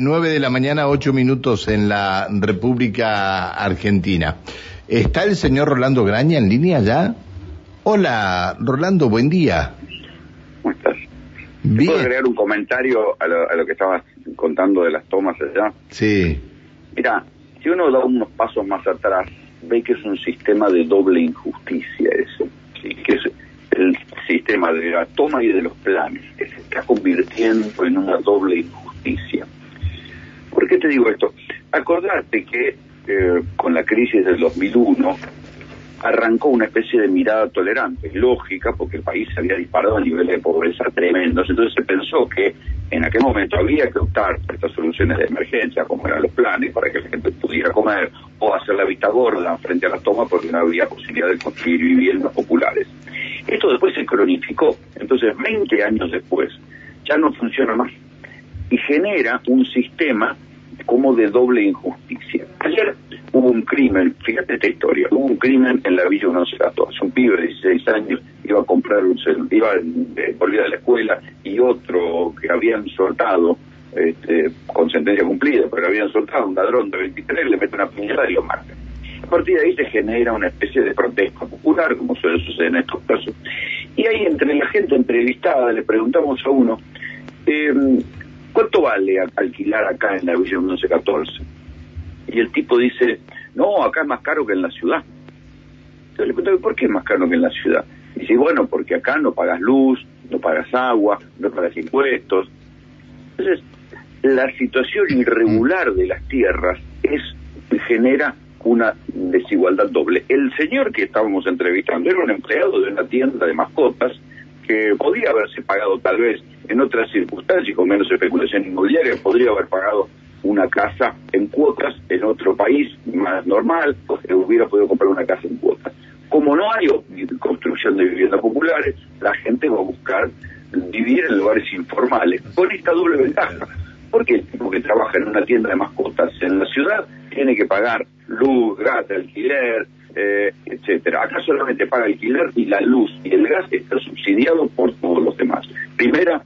9 de la mañana, 8 minutos en la República Argentina. ¿Está el señor Rolando Graña en línea ya? Hola, Rolando, buen día. ¿Cómo estás? ¿Puedo agregar un comentario a lo, a lo, que estabas contando de las tomas allá? Sí. Mira, si uno da unos pasos más atrás, ve que es un sistema de doble injusticia eso. ¿sí? Que es el sistema de la toma y de los planes, que se está convirtiendo en una doble injusticia. ¿Por qué te digo esto? Acordate que eh, con la crisis del 2001 arrancó una especie de mirada tolerante, lógica, porque el país se había disparado a niveles de pobreza tremendos. Entonces se pensó que en aquel momento había que optar por estas soluciones de emergencia, como eran los planes, para que la gente pudiera comer o hacer la vista gorda frente a las tomas porque no había posibilidad de construir viviendas populares. Esto después se cronificó, entonces 20 años después ya no funciona más y genera un sistema como de doble injusticia. Ayer hubo un crimen, fíjate esta historia, hubo un crimen en la Villa 1114, un pibe de 16 años iba a comprar un iba eh, volvía de la escuela y otro que habían soltado este, con sentencia cumplida, pero habían soltado un ladrón de 23, le mete una piñada y lo mata. A partir de ahí se genera una especie de protesta popular, como suele suceder en estos casos. Y ahí entre la gente entrevistada le preguntamos a uno, eh, ¿cuánto vale alquilar acá en la Villa 1114? Y el tipo dice, no, acá es más caro que en la ciudad. Entonces le pregunto, ¿por qué es más caro que en la ciudad? Y dice, bueno, porque acá no pagas luz, no pagas agua, no pagas impuestos. Entonces, la situación irregular de las tierras es genera una desigualdad doble. El señor que estábamos entrevistando era un empleado de una tienda de mascotas que podía haberse pagado tal vez en otras circunstancias, con menos especulación inmobiliaria, podría haber pagado una casa en cuotas en otro país más normal, hubiera podido comprar una casa en cuotas. Como no hay construcción de viviendas populares, la gente va a buscar vivir en lugares informales, con esta doble ventaja. Porque el tipo que trabaja en una tienda de mascotas en la ciudad tiene que pagar luz, gas, alquiler, eh, etcétera. Acá solamente paga alquiler y la luz y el gas está subsidiado por todos los demás. Primera,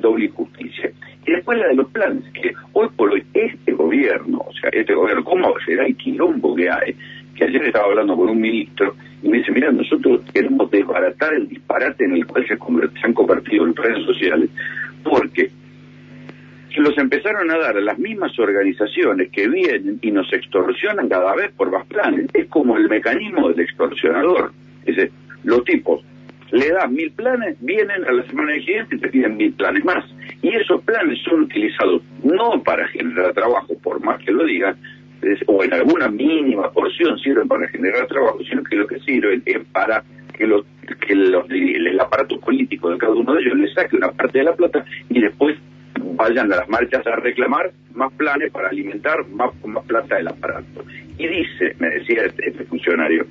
doble injusticia. Y después la de los planes, que hoy por hoy este gobierno, o sea, este gobierno, ¿cómo será el quilombo que hay? Que ayer estaba hablando con un ministro y me dice, mira, nosotros queremos desbaratar el disparate en el cual se, han convertido en redes sociales, porque los empezaron a dar a las mismas organizaciones que vienen y nos extorsionan cada vez por más planes. Es como el mecanismo del extorsionador. Es decir, los tipos le dan mil planes, vienen a la semana siguiente y te piden mil planes más. Y esos planes son utilizados no para generar trabajo, por más que lo digan, o en alguna mínima porción sirven para generar trabajo, sino que lo que sirven es para que, los, que los, el aparato político de cada uno de ellos le saque una parte de la plata y después vayan a las marchas a reclamar más planes para alimentar más, más plata del aparato. Y dice, me decía este, este, funcionario,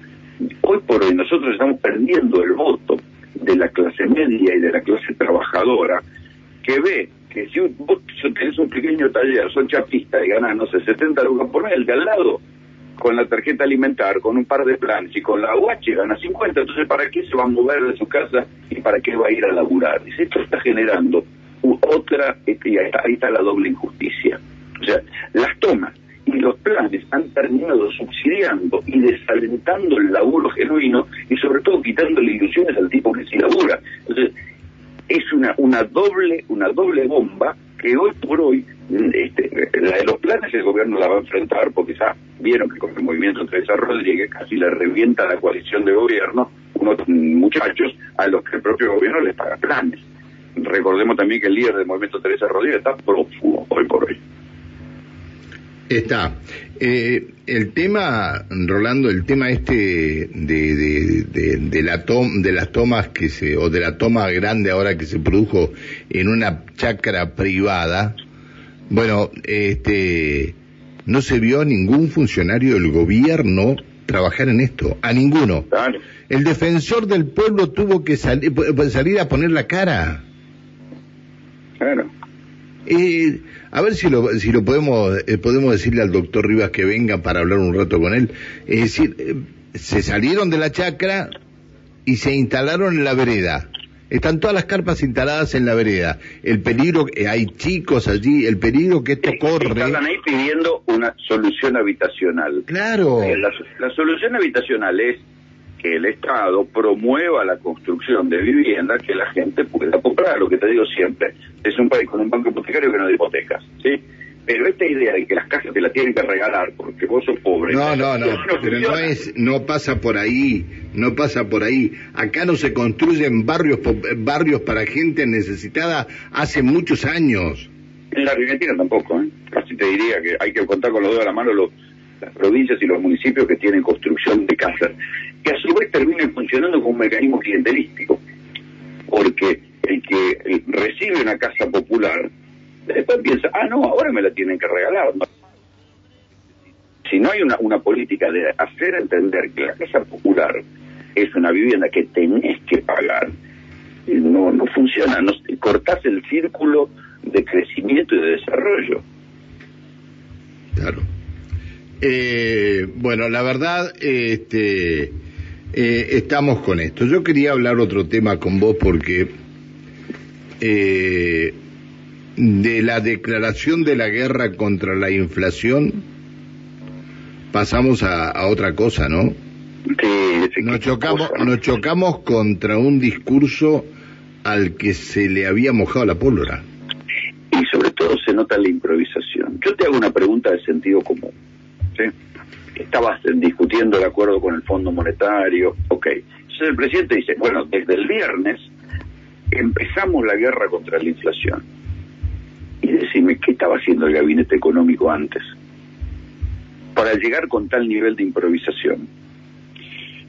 hoy por hoy nosotros estamos perdiendo el voto de la clase media y de la clase trabajadora que ve que si vos tenés un pequeño taller, son chapistas y ganas, no sé, 70 lucas por mes, de al lado, con la tarjeta alimentar, con un par de planes y con la UH gana 50, entonces ¿para qué se va a mover de su casa y para qué va a ir a laburar? Dice, esto está generando otra, y ahí está la doble injusticia. O sea, las tomas y los planes han terminado subsidiando y desalentando el laburo genuino y sobre todo quitándole ilusiones al tipo que sí labura. Entonces, es una, una doble, una doble bomba que hoy por hoy, este, la de los planes el gobierno la va a enfrentar porque ya vieron que con el movimiento Teresa Rodríguez casi le revienta la coalición de gobierno unos muchachos a los que el propio gobierno les paga planes recordemos también que el líder del movimiento Teresa Rodríguez está prófugo hoy por hoy. Está. Eh, el tema, Rolando, el tema este de, de, la de las tomas que se, o de la toma grande ahora que se produjo en una chacra privada, bueno, este, no se vio a ningún funcionario del gobierno trabajar en esto, a ninguno. El defensor del pueblo tuvo que salir a poner la cara. Claro. Eh, a ver si lo, si lo podemos, eh, podemos decirle al doctor Rivas que venga para hablar un rato con él. Es decir, eh, se salieron de la chacra y se instalaron en la vereda. Están todas las carpas instaladas en la vereda. El peligro, eh, hay chicos allí, el peligro que esto corre. Están ahí pidiendo una solución habitacional. Claro. La, la, solución habitacional es que el Estado promueva la construcción de vivienda que la gente pueda comprar. Lo que te digo siempre, es un país con un banco hipotecario que no da hipotecas. ¿sí? Pero esta idea de que las casas te las tienen que regalar porque vos sos pobre. No, no, no, pero no es, no pasa por ahí, no pasa por ahí. Acá no se construyen barrios, barrios para gente necesitada hace muchos años. En la Argentina tampoco, ¿eh? Casi te diría que hay que contar con los dedos a la mano los, las provincias y los municipios que tienen construcción de casas, que a su vez terminan funcionando como un mecanismo clientelístico, porque el que recibe una casa popular Después piensa, ah, no, ahora me la tienen que regalar. Si no hay una, una política de hacer entender que la casa popular es una vivienda que tenés que pagar, no, no funciona, no, cortás el círculo de crecimiento y de desarrollo. Claro. Eh, bueno, la verdad, este, eh, estamos con esto. Yo quería hablar otro tema con vos porque eh, de la declaración de la guerra contra la inflación pasamos a, otra cosa, ¿no? Sí, nos chocamos, nos chocamos contra un discurso al que se le había mojado la pólvora. Y sobre todo se nota la improvisación. Yo te hago una pregunta de sentido común. ¿Sí? Estabas discutiendo el acuerdo con el Fondo Monetario, ok. Entonces el presidente dice, bueno, desde el viernes empezamos la guerra contra la inflación y decime, ¿qué estaba haciendo el gabinete económico antes? Para llegar con tal nivel de improvisación.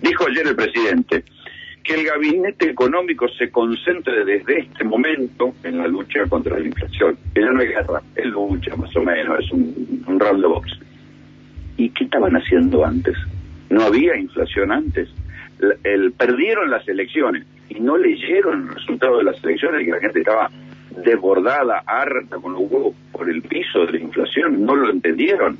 Dijo ayer el presidente que el gabinete económico se concentre desde este momento en la lucha contra la inflación. Que no es guerra, es lucha más o menos, es un, un round de box. ¿Y qué estaban haciendo antes? ¿No había inflación antes? El, perdieron las elecciones y no leyeron el resultado de las elecciones que la gente estaba desbordada, harta, con los huevos por el piso de la inflación, no lo entendieron.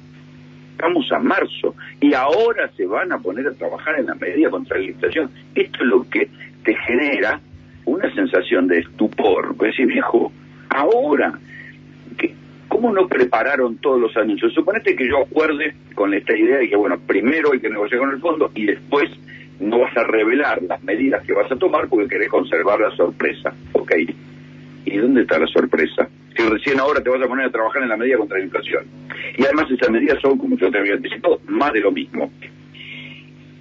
Estamos a marzo y ahora se van a poner a trabajar en la medida contra la inflación. Esto es lo que te genera una sensación de estupor. Pues decir, viejo, ahora, ¿cómo no prepararon todos los anuncios? Suponete que yo acuerde con esta idea de que, bueno, primero hay que negociar con el fondo y después no vas a revelar las medidas que vas a tomar porque querés conservar la sorpresa. Ok, ¿Y dónde está la sorpresa? Si recién ahora te vas a poner a trabajar en la medida contra la inflación. Y además esas medidas son, como yo te había anticipado, más de lo mismo.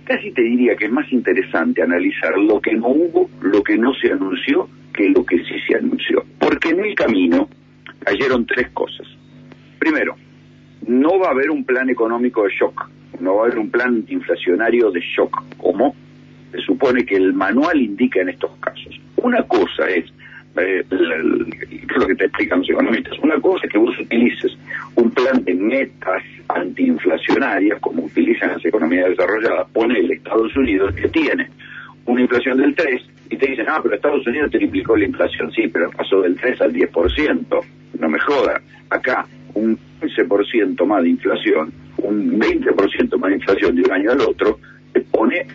Casi te diría que es más interesante analizar lo que no hubo, lo que no se anunció, que lo que sí se anunció. Porque en el camino cayeron tres cosas. Primero, no va a haber un plan económico de shock, no va a haber un plan inflacionario de shock, como se supone que el manual indica en estos casos. Una cosa es eh, lo que te explican los economistas. Una cosa es que vos utilices un plan de metas antiinflacionarias, como utilizan las economías desarrolladas, pone el Estados Unidos, que tiene una inflación del 3, y te dicen, ah, pero Estados Unidos triplicó la inflación, sí, pero pasó del 3 al 10%, no me joda. Acá, un 15% más de inflación, un 20% más de inflación de un año al otro, te pone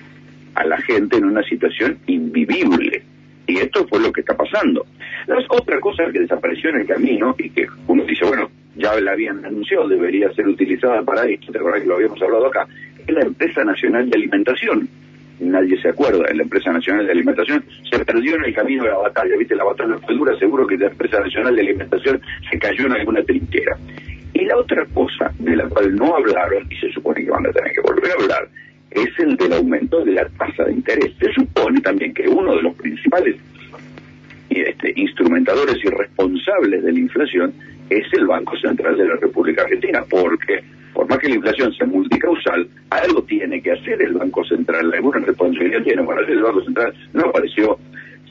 a la gente en una situación invivible. Y esto fue lo que está pasando. La otra cosa que desapareció en el camino y que uno dice, bueno, ya la habían anunciado, debería ser utilizada para esto, te acuerdas que lo habíamos hablado acá, es la Empresa Nacional de Alimentación. Nadie se acuerda de la Empresa Nacional de Alimentación. Se perdió en el camino de la batalla, ¿viste? La batalla fue dura, seguro que la Empresa Nacional de Alimentación se cayó en alguna trinchera. Y la otra cosa de la cual no hablaron, y se supone que van a tener que volver a hablar, es el del aumento de la tasa de interés. Se supone también que uno de los principales este, instrumentadores y responsables de la inflación es el Banco Central de la República Argentina, porque por más que la inflación sea multicausal, algo tiene que hacer el Banco Central, alguna responsabilidad tiene. Bueno, el Banco Central no apareció,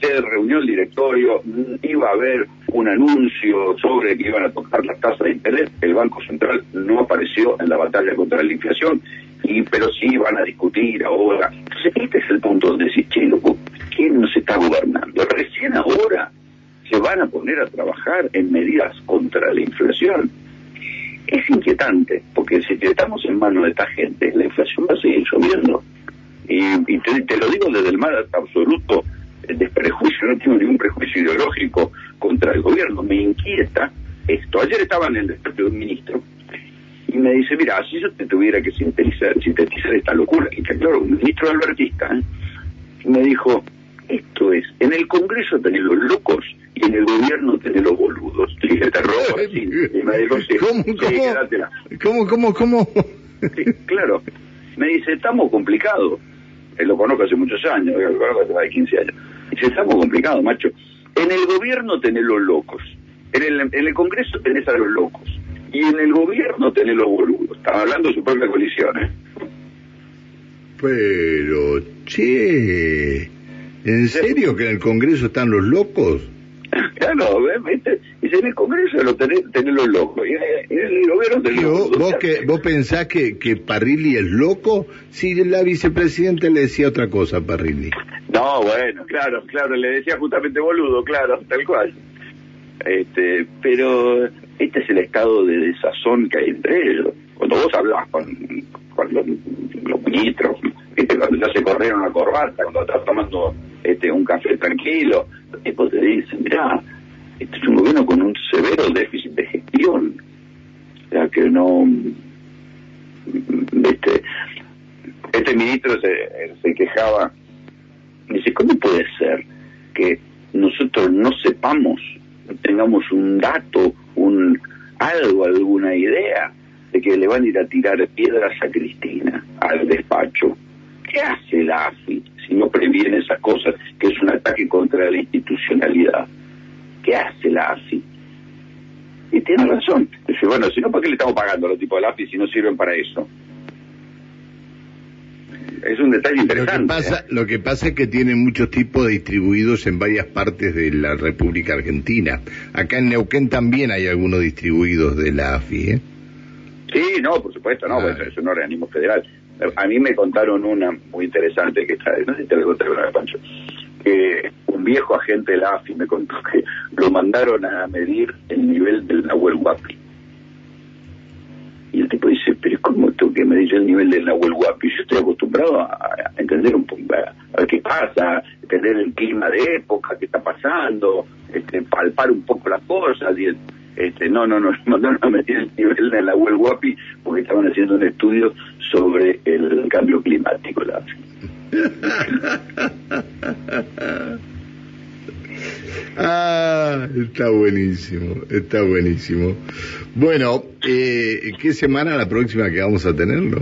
se reunió el directorio, iba a haber un anuncio sobre que iban a tocar las tasas de interés, el Banco Central no apareció en la batalla contra la inflación y pero sí van a discutir ahora. Entonces, este es el punto donde decís, che, loco, ¿quién nos está gobernando? Recién ahora se van a poner a trabajar en medidas contra la inflación. Es inquietante, porque si estamos en manos de esta gente, la inflación va a seguir subiendo. Y, te, lo digo desde el más absoluto desprejuicio, no tengo ningún prejuicio ideológico contra el gobierno, me inquieta esto. Ayer estaba en el despacho de un ministro y me dice, mira, si yo te tuviera que sintetizar, sintetizar esta locura, y que claro, un ministro albertista, ¿eh? me dijo, esto es, en el Congreso tenés los locos y en el gobierno tenés los boludos. Y dije, te robo así. Y me sí, ¿Cómo, sí, cómo? ¿Cómo, cómo, cómo? Sí, claro. Me dice, estamos complicados. Él lo conozco hace muchos años, lo conozco hace más de 15 años. Dice, estamos complicados, macho. En el gobierno tenés los locos. En el, en el Congreso tenés a los locos. Y en el gobierno tenés los boludos. Estaba hablando de su propia coalición, ¿eh? Pero, che, ¿en serio que en el Congreso están los locos? ¿Viste? Dice, en el Congreso lo tenés, tenés los locos. Y en en el gobierno tenés ¿Y los vos, boludos. vos, que, ¿Vos pensás que, que Parrilli es loco? Si la vicepresidenta le decía otra cosa a Parrilli. No, bueno, claro, claro, le decía justamente boludo, claro, tal cual. Este, pero este es el estado de desazón que hay entre ellos. Cuando vos hablas con, con los, los ministros, ¿viste? cuando ya se corrieron la corbata, cuando estás tomando este, un café tranquilo, los tipos te dicen, mirá, este es un gobierno con un severo déficit de gestión. O sea, que no... Este, este ministro se, se quejaba Dice, ¿cómo puede ser que nosotros no sepamos, no tengamos un dato, un algo, alguna idea de que le van a ir a tirar piedras a Cristina al despacho? ¿Qué hace la AFI si no previene esas cosas, que es un ataque contra la institucionalidad? ¿Qué hace la AFI? Y tiene razón. Dice, bueno, si no, ¿para qué le estamos pagando a los tipos de la AFI si no sirven para eso? Es un detalle Lo interesante. que, pasa, ¿eh? lo que pasa es que tienen muchos tipos distribuidos en varias partes de la República Argentina. Acá en Neuquén también hay algunos distribuidos de la AFI, ¿eh? Sí, no, por supuesto, no, Ah. pues es un organismo federal. A mí me contaron una muy interesante que está, no sé si te la conté alguna vez, Pancho, que un viejo agente de la AFI me contó que lo mandaron a medir el nivel del Nahuel Huapi. Y el tipo dice, pero ¿cómo tengo que medir el nivel del Nahuel Huapi? Yo estoy acostumbrado a, entender un poco, a, a ver qué pasa, entender el clima de época, qué está pasando, este, palpar un poco las cosas. Y el- este, no, no, no, mandaron a medir el nivel del Nahuel Huapi porque estaban haciendo un estudio sobre el cambio climático. La AFI. Ah, está buenísimo, está buenísimo. Bueno, eh, ¿qué semana la próxima que vamos a tenerlo?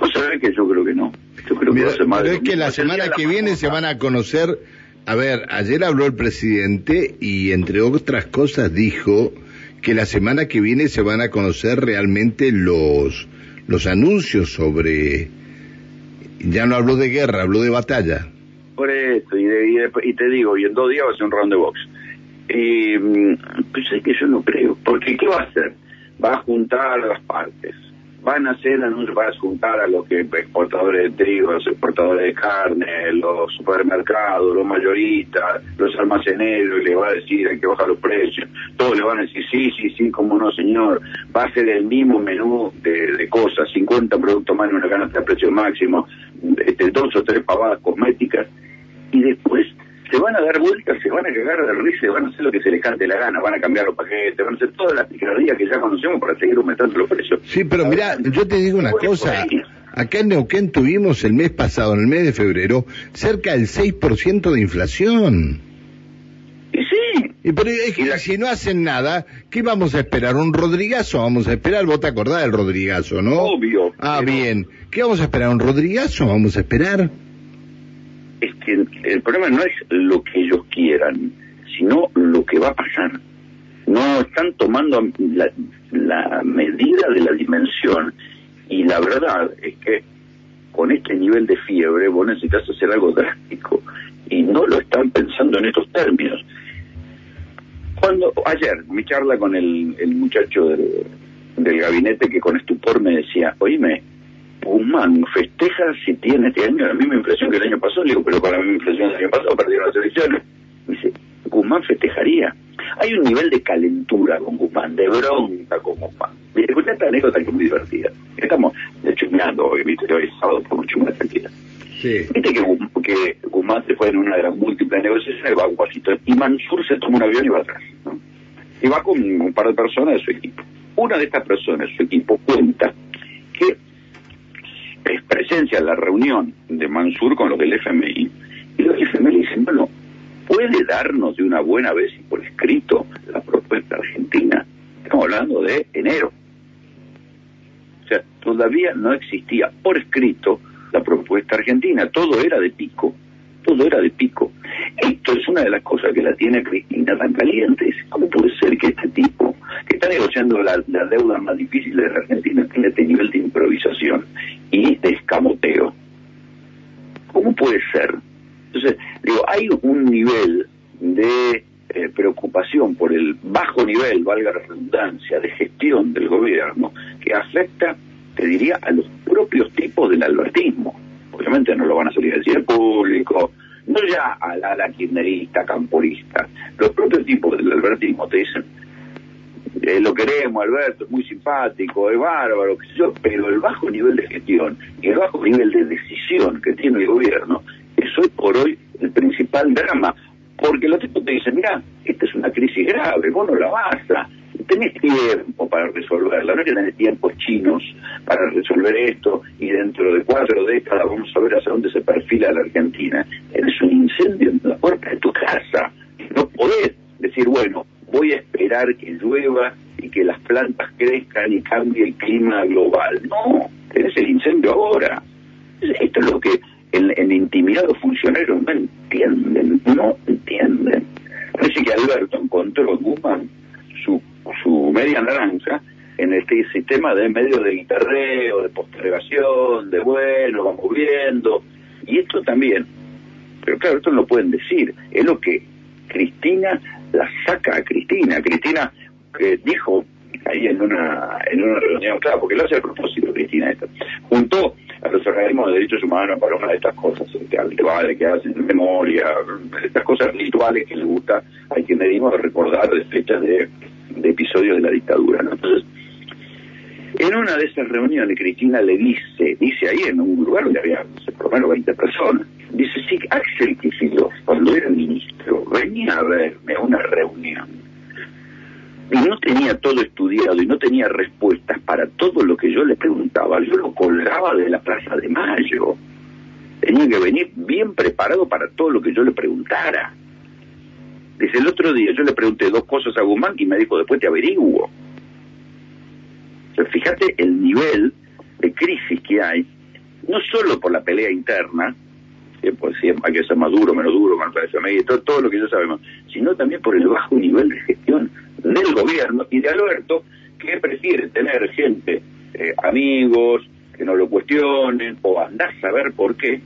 Vos sabés que yo creo que no. Yo creo que Mira, más pero es que la semana que la viene se van a conocer, a ver, ayer habló el presidente y entre otras cosas dijo que la semana que viene se van a conocer realmente los, los anuncios sobre, ya no habló de guerra, habló de batalla. Por eso, y, de- y de- y te digo, y en dos días va a ser un round de box. Y, mm, pues es que yo no creo, porque ¿qué va a hacer? Va a juntar las partes, van a hacer anuncios, va a juntar a los exportadores de trigo, los exportadores de carne, los supermercados, los mayoristas, los almaceneros, y le va a decir hay que bajar los precios, todos le van a decir sí, sí, sí, como no señor, va a ser el mismo menú de, de cosas, 50 productos más en una canasta de precio máximo, este, dos o tres pavadas cosméticas, y después se van a dar vueltas, se van a cagar de risa, van a hacer lo que se les cante la gana, van a cambiar los paquetes, van a hacer todas las picardías que ya conocemos para seguir aumentando los precios. Sí, pero mira, yo te digo una cosa. Acá en Neuquén tuvimos el mes pasado, en el mes de febrero, cerca del 6% de inflación. Y sí, Y pero es que la- si no hacen nada, ¿qué vamos a esperar? ¿Un Rodrigazo? Vamos a esperar, vos te acordás del Rodrigazo, ¿no? Obvio, Ah, pero- bien. ¿Qué vamos a esperar? ¿Un Rodrigazo? Vamos a esperar. Que el problema no es lo que ellos quieran, sino lo que va a pasar. No están tomando la, la medida de la dimensión y la verdad es que con este nivel de fiebre vos necesitas hacer algo drástico y no lo están pensando en estos términos. Cuando ayer mi charla con el, el muchacho del, del gabinete que con estupor me decía, oíme, Guzmán festeja si tiene este año la misma inflación que el año pasado. Le digo, pero con la misma inflación del año pasado perdieron las elecciones. Me dice, Guzmán festejaría. Hay un nivel de calentura con Guzmán, de bronca con Guzmán. Mire, escuché esta anécdota que es muy divertida. Estamos chusmeando hoy, viste, hoy es sábado, por mucho más tranquila. Viste que, que Guzmán se fue en una de las múltiples negociaciones, va a Washington, y Mansur se toma un avión y va atrás. ¿no? Y va con un par de personas de su equipo. Una de estas personas de su equipo cuenta que es presencia en la reunión de Mansur con los del FMI, y los del FMI dicen, bueno, ¿puede darnos de una buena vez y por escrito la propuesta argentina? Estamos hablando de enero. O sea, todavía no existía por escrito la propuesta argentina, todo era de pico, todo era de pico. Esto es una de las cosas que la tiene Cristina tan caliente. ¿Cómo puede ser que este tipo, que está negociando la, la deuda más difícil de la Argentina, tenga este nivel de improvisación y de escamoteo? ¿Cómo puede ser? Entonces, digo, hay un nivel de eh, preocupación por el bajo nivel, valga redundancia, de gestión del gobierno que afecta, te diría, a los propios tipos del albertismo. Obviamente no lo van a salir a decir al público, no ya al ala kirchnerista, camporista. Los propios tipos del albertismo te dicen, Alberto, es muy simpático, es bárbaro, qué sé yo, pero el bajo nivel de gestión y el bajo nivel de decisión que tiene el gobierno es hoy por hoy el principal drama. Porque los tipos te dicen, mira, esta es una crisis grave, vos no la vas a... Tenés tiempo para resolverla, no que tenés tiempos chinos para resolver esto y dentro de cuatro décadas vamos a ver hacia dónde se perfila la Argentina. Tenés un incendio en la puerta de tu casa. No podés decir, bueno, voy a esperar que llueva y que las plantas crezcan y cambie el clima global. No, tenés el incendio ahora. Esto es lo que en, en intimidad funcionarios no entienden, no entienden. Parece que Alberto encontró en Guzmán su, su media naranja en este sistema de medio de guitarreo, de postergación, de bueno, vamos viendo. Y esto también, pero claro, esto no lo pueden decir, es lo que Cristina la saca a Cristina. Cristina eh, dijo ahí en una en una reunión, claro, porque lo hace a propósito Cristina esto, juntó a los organismos de derechos humanos para una de estas cosas, este, que hacen memoria, estas cosas rituales que le gusta le dimos recordar de fechas de, de episodios de la dictadura. ¿no? Entonces, en una de esas reuniones Cristina le dice, dice ahí en un lugar donde había por lo menos 20 personas, dice, sí, Axel Kicillof, cuando era ministro, venía a verme a una reunión y no tenía todo estudiado y no tenía respuestas para todo lo que yo le preguntaba, yo lo colgaba de la Plaza de Mayo. Tenía que venir bien preparado para todo lo que yo le preguntara. Desde el otro día yo le pregunté dos cosas a Guzmán y me dijo, después te averiguo. Fíjate el nivel de crisis que hay, no solo por la pelea interna, que pues, hay que ser más duro, menos duro, más FMI, todo, todo lo que ya sabemos, sino también por el bajo nivel de gestión del gobierno y de Alberto, que prefiere tener gente, eh, amigos, que no lo cuestionen, o andar a saber por qué,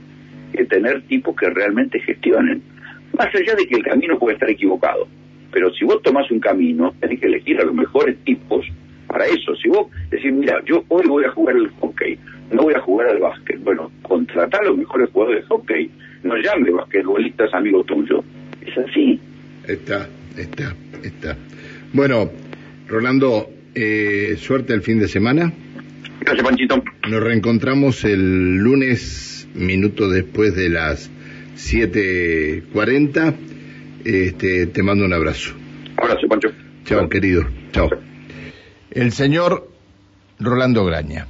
que tener tipos que realmente gestionen. Más allá de que el camino puede estar equivocado, pero si vos tomás un camino, tenés que elegir a los mejores tipos para eso. Si vos decís, mira, yo hoy voy a jugar al hockey, no voy a jugar al básquet, bueno, contratar a los mejores jugadores de hockey, no llame basquetbolistas amigos tuyos. Es así. Está, está, está. Bueno, Rolando, eh, suerte el fin de semana. Gracias, Panchito. Nos reencontramos el lunes, minuto después de las 7.40. Este, te mando un abrazo. Abrazo, Pancho. Chao, querido. Chao. El señor Rolando Graña.